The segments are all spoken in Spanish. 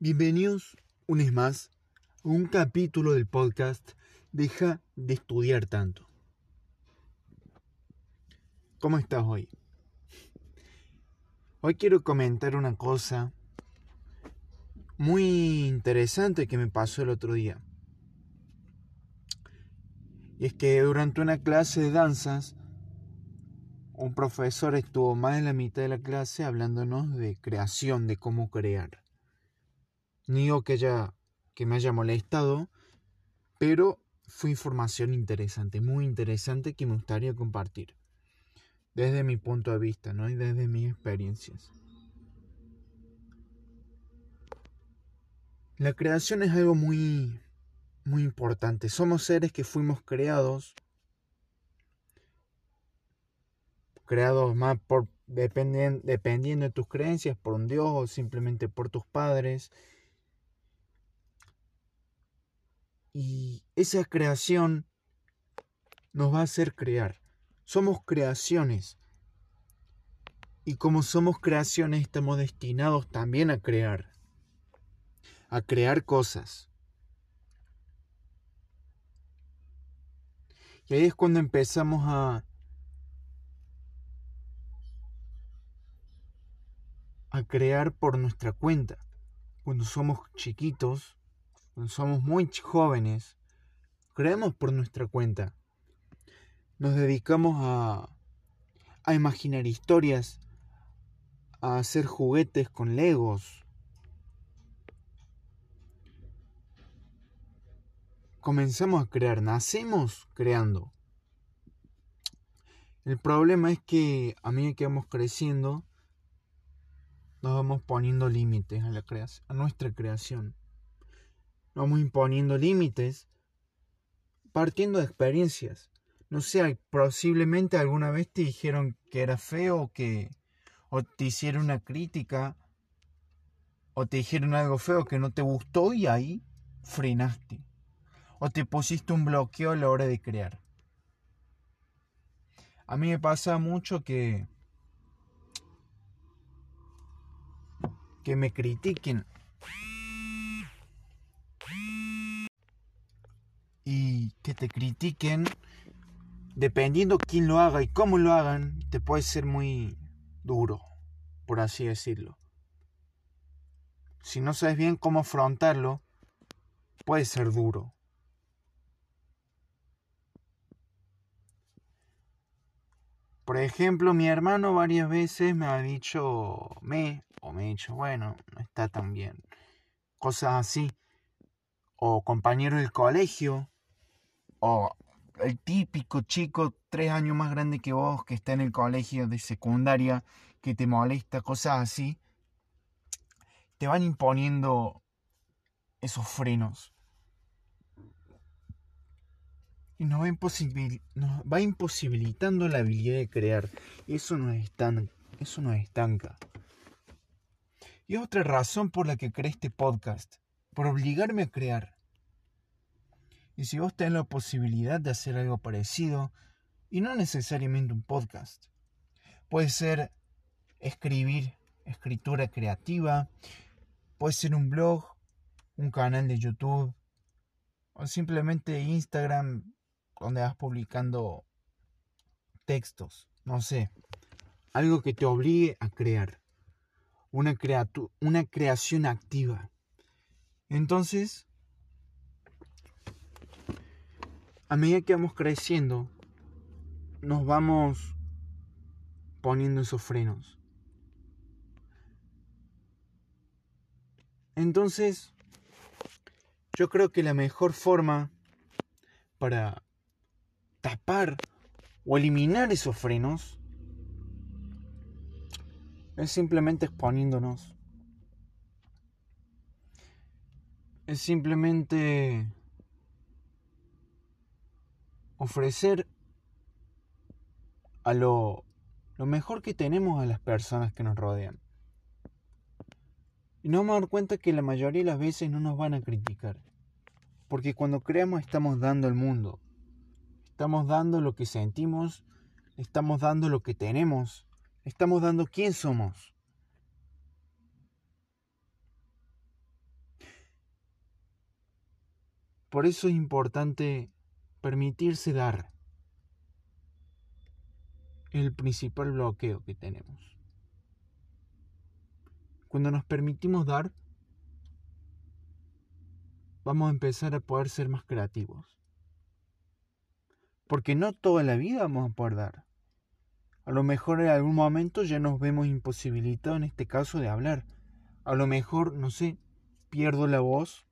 Bienvenidos un vez más a un capítulo del podcast Deja de estudiar tanto. ¿Cómo estás hoy? Hoy quiero comentar una cosa muy interesante que me pasó el otro día. Y es que durante una clase de danzas, un profesor estuvo más de la mitad de la clase hablándonos de creación, de cómo crear. Ni digo que, haya, que me haya molestado, pero fue información interesante, muy interesante que me gustaría compartir. Desde mi punto de vista, ¿no? Y desde mis experiencias. La creación es algo muy, muy importante. Somos seres que fuimos creados, creados más por dependiendo, dependiendo de tus creencias, por un Dios o simplemente por tus padres Y esa creación nos va a hacer crear. Somos creaciones. Y como somos creaciones, estamos destinados también a crear. A crear cosas. Y ahí es cuando empezamos a, a crear por nuestra cuenta. Cuando somos chiquitos, somos muy jóvenes, creemos por nuestra cuenta. Nos dedicamos a, a imaginar historias, a hacer juguetes con legos. Comenzamos a crear, nacemos creando. El problema es que a medida que vamos creciendo, nos vamos poniendo límites a, la a nuestra creación vamos imponiendo límites partiendo de experiencias. No sé, posiblemente alguna vez te dijeron que era feo que o te hicieron una crítica o te dijeron algo feo que no te gustó y ahí frenaste. O te pusiste un bloqueo a la hora de crear. A mí me pasa mucho que que me critiquen y que te critiquen, dependiendo quién lo haga y cómo lo hagan, te puede ser muy duro, por así decirlo. Si no sabes bien cómo afrontarlo, puede ser duro. Por ejemplo, mi hermano varias veces me ha dicho me, o me ha dicho, bueno, no está tan bien. Cosas así. O compañero del colegio, o el típico chico tres años más grande que vos que está en el colegio de secundaria que te molesta, cosas así, te van imponiendo esos frenos. Y nos va, nos va imposibilitando la habilidad de crear. Eso nos, estanca, eso nos estanca. Y otra razón por la que creé este podcast, por obligarme a crear. Y si vos tenés la posibilidad de hacer algo parecido, y no necesariamente un podcast, puede ser escribir, escritura creativa, puede ser un blog, un canal de YouTube, o simplemente Instagram, donde vas publicando textos, no sé, algo que te obligue a crear, una, una creación activa. Entonces, a medida que vamos creciendo, nos vamos poniendo esos frenos. Entonces, yo creo que la mejor forma para tapar o eliminar esos frenos es simplemente exponiéndonos. Es simplemente ofrecer a lo, lo mejor que tenemos a las personas que nos rodean. Y nos vamos a dar cuenta que la mayoría de las veces no nos van a criticar. Porque cuando creamos estamos dando el mundo. Estamos dando lo que sentimos, estamos dando lo que tenemos, estamos dando quién somos. Por eso es importante permitirse dar el principal bloqueo que tenemos. Cuando nos permitimos dar, vamos a empezar a poder ser más creativos. Porque no toda la vida vamos a poder dar. A lo mejor en algún momento ya nos vemos imposibilitados en este caso de hablar. A lo mejor, no sé, pierdo la voz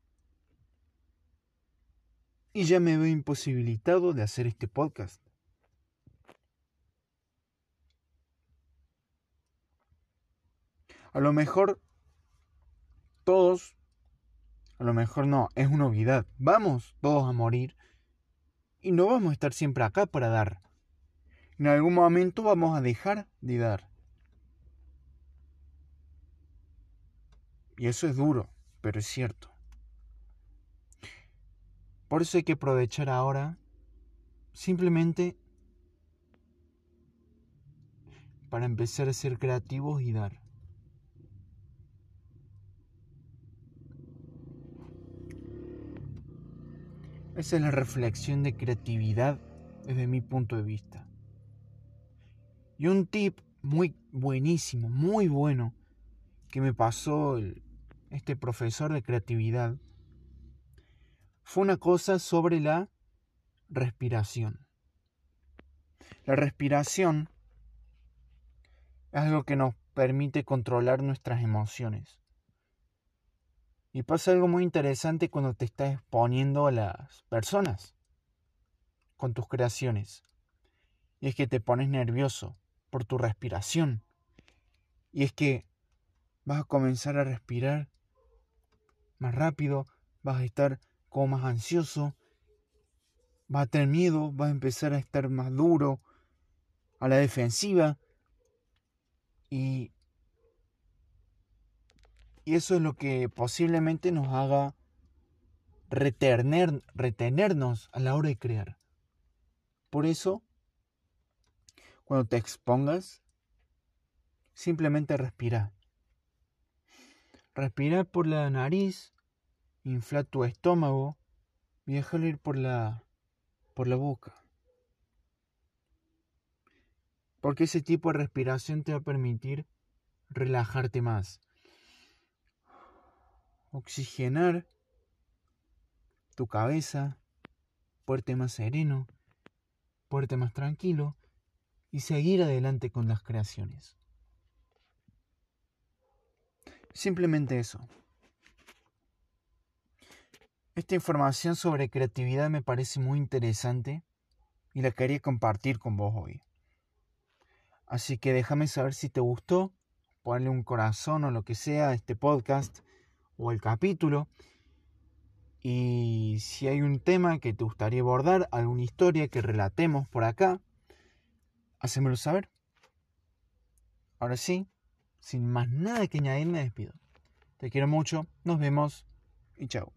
y ya me veo imposibilitado de hacer este podcast. A lo mejor todos, a lo mejor no, es una obviedad. Vamos todos a morir y no vamos a estar siempre acá para dar. En algún momento vamos a dejar de dar. Y eso es duro, pero es cierto. Por eso hay que aprovechar ahora simplemente para empezar a ser creativos y dar. Esa es la reflexión de creatividad desde mi punto de vista. Y un tip muy buenísimo, muy bueno, que me pasó este profesor de creatividad fue una cosa sobre la respiración. La respiración es algo que nos permite controlar nuestras emociones. Y pasa algo muy interesante cuando te estás exponiendo a las personas con tus creaciones. Y es que te pones nervioso por tu respiración. Y es que vas a comenzar a respirar más rápido, vas a estar más ansioso, va a tener miedo, va a empezar a estar más duro, a la defensiva. Y, y eso es lo que posiblemente nos haga retener, retenernos a la hora de crear. Por eso, cuando te expongas, simplemente respira. Respira por la nariz infla tu estómago y déjalo ir por la, por la boca. Porque ese tipo de respiración te va a permitir relajarte más. Oxigenar tu cabeza, puerte más sereno, puerte más tranquilo y seguir adelante con las creaciones. Simplemente eso. Esta información sobre creatividad me parece muy interesante y la quería compartir con vos hoy. Así que déjame saber si te gustó, ponle un corazón o lo que sea a este podcast o el capítulo. Y si hay un tema que te gustaría abordar, alguna historia que relatemos por acá, hacémelo saber. Ahora sí, sin más nada que añadir, me despido. Te quiero mucho, nos vemos y chao.